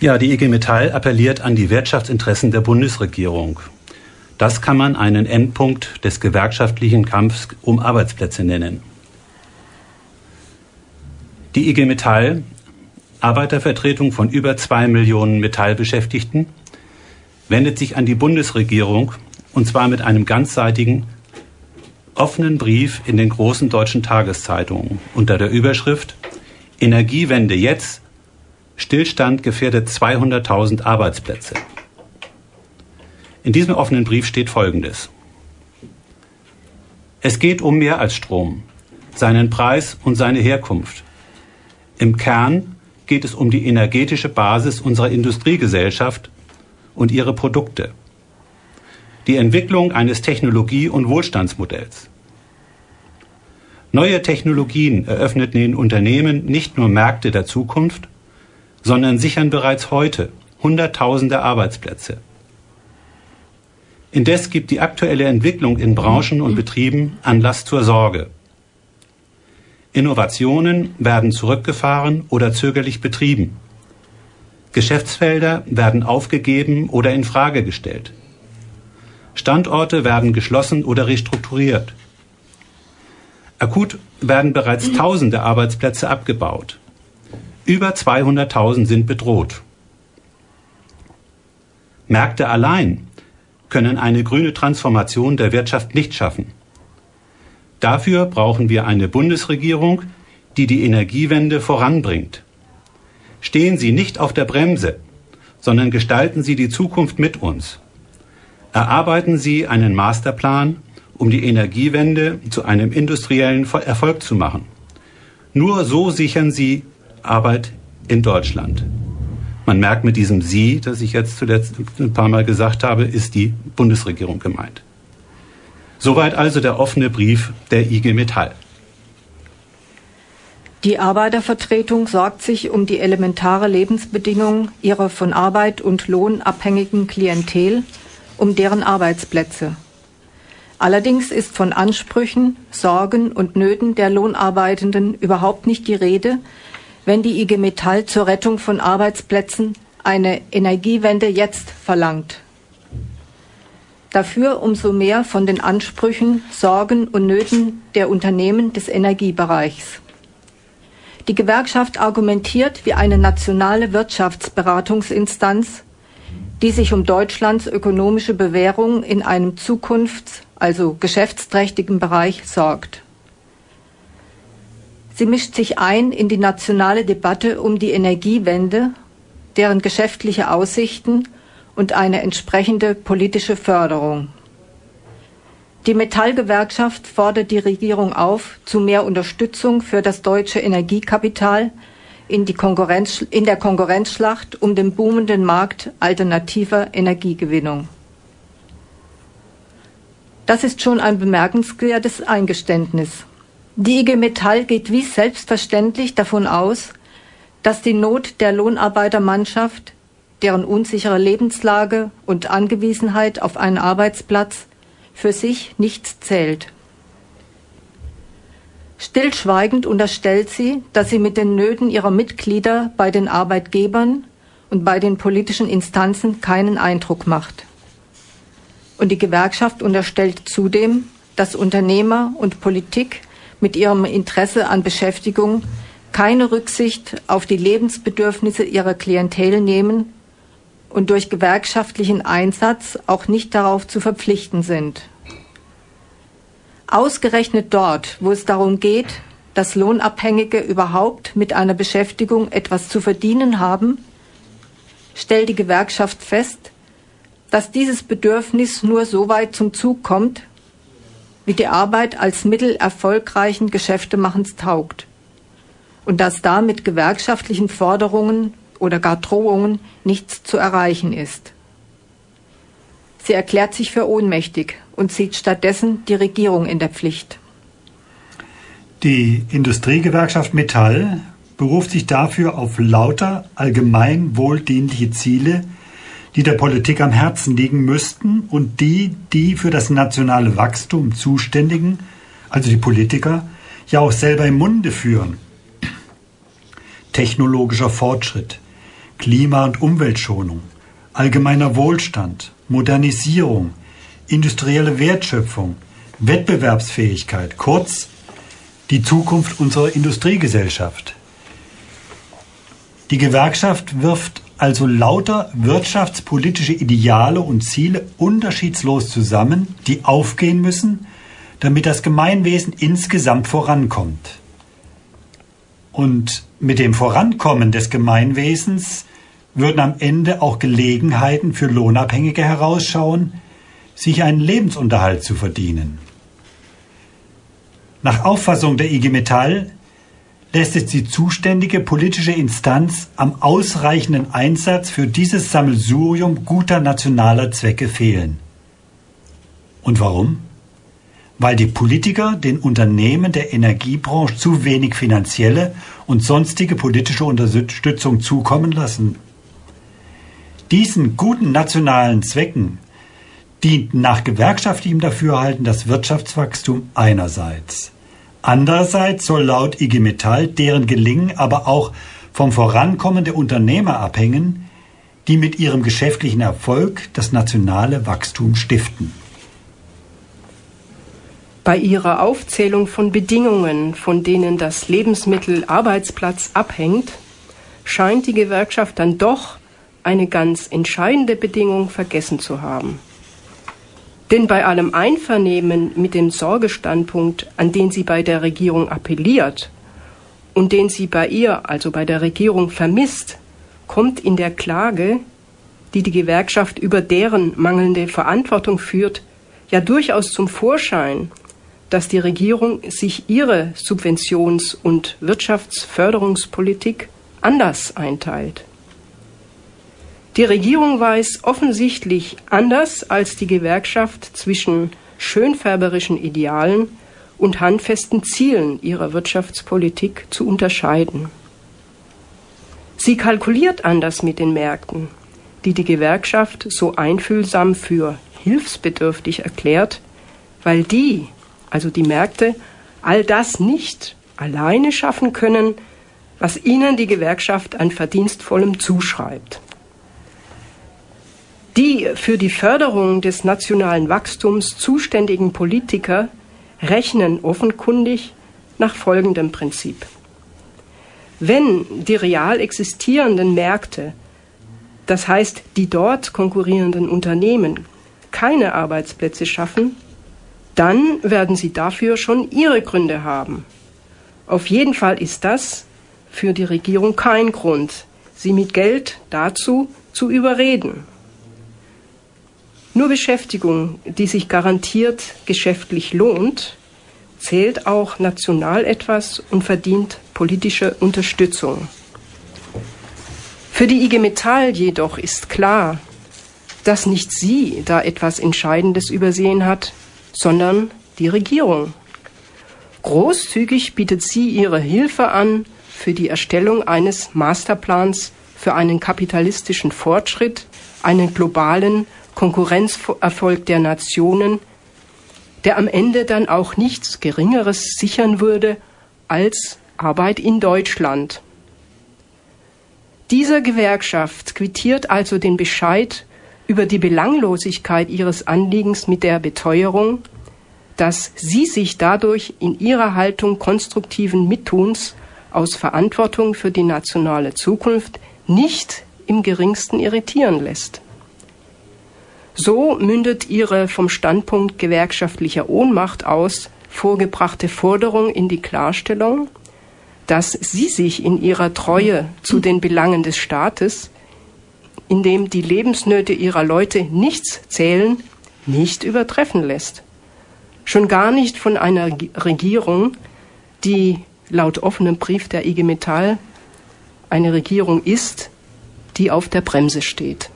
Ja, die IG Metall appelliert an die Wirtschaftsinteressen der Bundesregierung. Das kann man einen Endpunkt des gewerkschaftlichen Kampfs um Arbeitsplätze nennen. Die IG Metall, Arbeitervertretung von über zwei Millionen Metallbeschäftigten, wendet sich an die Bundesregierung und zwar mit einem ganzseitigen, offenen Brief in den großen deutschen Tageszeitungen unter der Überschrift Energiewende jetzt, Stillstand gefährdet 200.000 Arbeitsplätze. In diesem offenen Brief steht Folgendes. Es geht um mehr als Strom, seinen Preis und seine Herkunft. Im Kern geht es um die energetische Basis unserer Industriegesellschaft und ihre Produkte. Die Entwicklung eines Technologie- und Wohlstandsmodells. Neue Technologien eröffnen den Unternehmen nicht nur Märkte der Zukunft, sondern sichern bereits heute Hunderttausende Arbeitsplätze. Indes gibt die aktuelle Entwicklung in Branchen und Betrieben Anlass zur Sorge. Innovationen werden zurückgefahren oder zögerlich betrieben. Geschäftsfelder werden aufgegeben oder in Frage gestellt. Standorte werden geschlossen oder restrukturiert. Akut werden bereits tausende Arbeitsplätze abgebaut. Über 200.000 sind bedroht. Märkte allein können eine grüne Transformation der Wirtschaft nicht schaffen. Dafür brauchen wir eine Bundesregierung, die die Energiewende voranbringt. Stehen Sie nicht auf der Bremse, sondern gestalten Sie die Zukunft mit uns. Erarbeiten Sie einen Masterplan, um die Energiewende zu einem industriellen Erfolg zu machen. Nur so sichern Sie Arbeit in Deutschland. Man merkt mit diesem Sie, das ich jetzt zuletzt ein paar Mal gesagt habe, ist die Bundesregierung gemeint. Soweit also der offene Brief der IG Metall. Die Arbeitervertretung sorgt sich um die elementare Lebensbedingungen ihrer von Arbeit und Lohn abhängigen Klientel, um deren Arbeitsplätze. Allerdings ist von Ansprüchen, Sorgen und Nöten der Lohnarbeitenden überhaupt nicht die Rede, wenn die IG Metall zur Rettung von Arbeitsplätzen eine Energiewende jetzt verlangt. Dafür umso mehr von den Ansprüchen, Sorgen und Nöten der Unternehmen des Energiebereichs. Die Gewerkschaft argumentiert wie eine nationale Wirtschaftsberatungsinstanz, die sich um Deutschlands ökonomische Bewährung in einem zukunfts-, also geschäftsträchtigen Bereich sorgt. Sie mischt sich ein in die nationale Debatte um die Energiewende, deren geschäftliche Aussichten und eine entsprechende politische Förderung. Die Metallgewerkschaft fordert die Regierung auf zu mehr Unterstützung für das deutsche Energiekapital in, in, der Konkurrenzschlacht um den boomenden Markt alternativer Energiegewinnung. Das ist schon ein bemerkenswertes Eingeständnis. Die IG Metall geht wie selbstverständlich davon aus, dass die Not der Lohnarbeitermannschaft, deren unsichere Lebenslage und Angewiesenheit auf einen Arbeitsplatz für sich nichts zählt. Stillschweigend unterstellt sie, dass sie mit den Nöten ihrer Mitglieder bei den Arbeitgebern und bei den politischen Instanzen keinen Eindruck macht. Und die Gewerkschaft unterstellt zudem, dass Unternehmer und Politik mit ihrem Interesse an Beschäftigung keine Rücksicht auf die Lebensbedürfnisse ihrer Klientel nehmen und durch gewerkschaftlichen Einsatz auch nicht darauf zu verpflichten sind. Ausgerechnet dort, wo es darum geht, dass Lohnabhängige überhaupt mit einer Beschäftigung etwas zu verdienen haben, stellt die Gewerkschaft fest, dass dieses Bedürfnis nur so weit zum Zug kommt, wie die Arbeit als Mittel erfolgreichen Geschäftemachens taugt und dass da mit gewerkschaftlichen Forderungen oder gar Drohungen nichts zu erreichen ist. Sie erklärt sich für ohnmächtig und sieht stattdessen die Regierung in der Pflicht. Die Industriegewerkschaft Metall beruft sich dafür auf lauter allgemein wohldienliche Ziele, die der Politik am Herzen liegen müssten und die die für das nationale Wachstum zuständigen, also die Politiker, ja auch selber im Munde führen. Technologischer Fortschritt, Klima- und Umweltschonung, allgemeiner Wohlstand, Modernisierung, industrielle Wertschöpfung, Wettbewerbsfähigkeit, kurz die Zukunft unserer Industriegesellschaft. Die Gewerkschaft wirft also lauter wirtschaftspolitische Ideale und Ziele unterschiedslos zusammen, die aufgehen müssen, damit das Gemeinwesen insgesamt vorankommt. Und mit dem Vorankommen des Gemeinwesens würden am Ende auch Gelegenheiten für Lohnabhängige herausschauen, sich einen Lebensunterhalt zu verdienen. Nach Auffassung der IG Metall lässt es die zuständige politische Instanz am ausreichenden Einsatz für dieses Sammelsurium guter nationaler Zwecke fehlen. Und warum? Weil die Politiker den Unternehmen der Energiebranche zu wenig finanzielle und sonstige politische Unterstützung zukommen lassen. Diesen guten nationalen Zwecken dient nach gewerkschaftlichem Dafürhalten das Wirtschaftswachstum einerseits. Andererseits soll laut IG Metall deren Gelingen aber auch vom Vorankommen der Unternehmer abhängen, die mit ihrem geschäftlichen Erfolg das nationale Wachstum stiften. Bei ihrer Aufzählung von Bedingungen, von denen das Lebensmittel Arbeitsplatz abhängt, scheint die Gewerkschaft dann doch eine ganz entscheidende Bedingung vergessen zu haben. Denn bei allem Einvernehmen mit dem Sorgestandpunkt, an den sie bei der Regierung appelliert und den sie bei ihr, also bei der Regierung, vermisst, kommt in der Klage, die die Gewerkschaft über deren mangelnde Verantwortung führt, ja durchaus zum Vorschein, dass die Regierung sich ihre Subventions- und Wirtschaftsförderungspolitik anders einteilt. Die Regierung weiß offensichtlich anders als die Gewerkschaft zwischen schönfärberischen Idealen und handfesten Zielen ihrer Wirtschaftspolitik zu unterscheiden. Sie kalkuliert anders mit den Märkten, die die Gewerkschaft so einfühlsam für hilfsbedürftig erklärt, weil die, also die Märkte, all das nicht alleine schaffen können, was ihnen die Gewerkschaft an Verdienstvollem zuschreibt. Für die Förderung des nationalen Wachstums zuständigen Politiker rechnen offenkundig nach folgendem Prinzip. Wenn die real existierenden Märkte, das heißt die dort konkurrierenden Unternehmen, keine Arbeitsplätze schaffen, dann werden sie dafür schon ihre Gründe haben. Auf jeden Fall ist das für die Regierung kein Grund, sie mit Geld dazu zu überreden. Nur Beschäftigung, die sich garantiert geschäftlich lohnt, zählt auch national etwas und verdient politische Unterstützung. Für die IG Metall jedoch ist klar, dass nicht sie da etwas Entscheidendes übersehen hat, sondern die Regierung. Großzügig bietet sie ihre Hilfe an für die Erstellung eines Masterplans für einen kapitalistischen Fortschritt, einen globalen Konkurrenzerfolg der Nationen, der am Ende dann auch nichts Geringeres sichern würde als Arbeit in Deutschland. Diese Gewerkschaft quittiert also den Bescheid über die Belanglosigkeit ihres Anliegens mit der Beteuerung, dass sie sich dadurch in ihrer Haltung konstruktiven Mittuns aus Verantwortung für die nationale Zukunft nicht im geringsten irritieren lässt. So mündet ihre vom Standpunkt gewerkschaftlicher Ohnmacht aus vorgebrachte Forderung in die Klarstellung, dass sie sich in ihrer Treue zu den Belangen des Staates, in dem die Lebensnöte ihrer Leute nichts zählen, nicht übertreffen lässt. Schon gar nicht von einer Regierung, die laut offenem Brief der IG Metall eine Regierung ist, die auf der Bremse steht.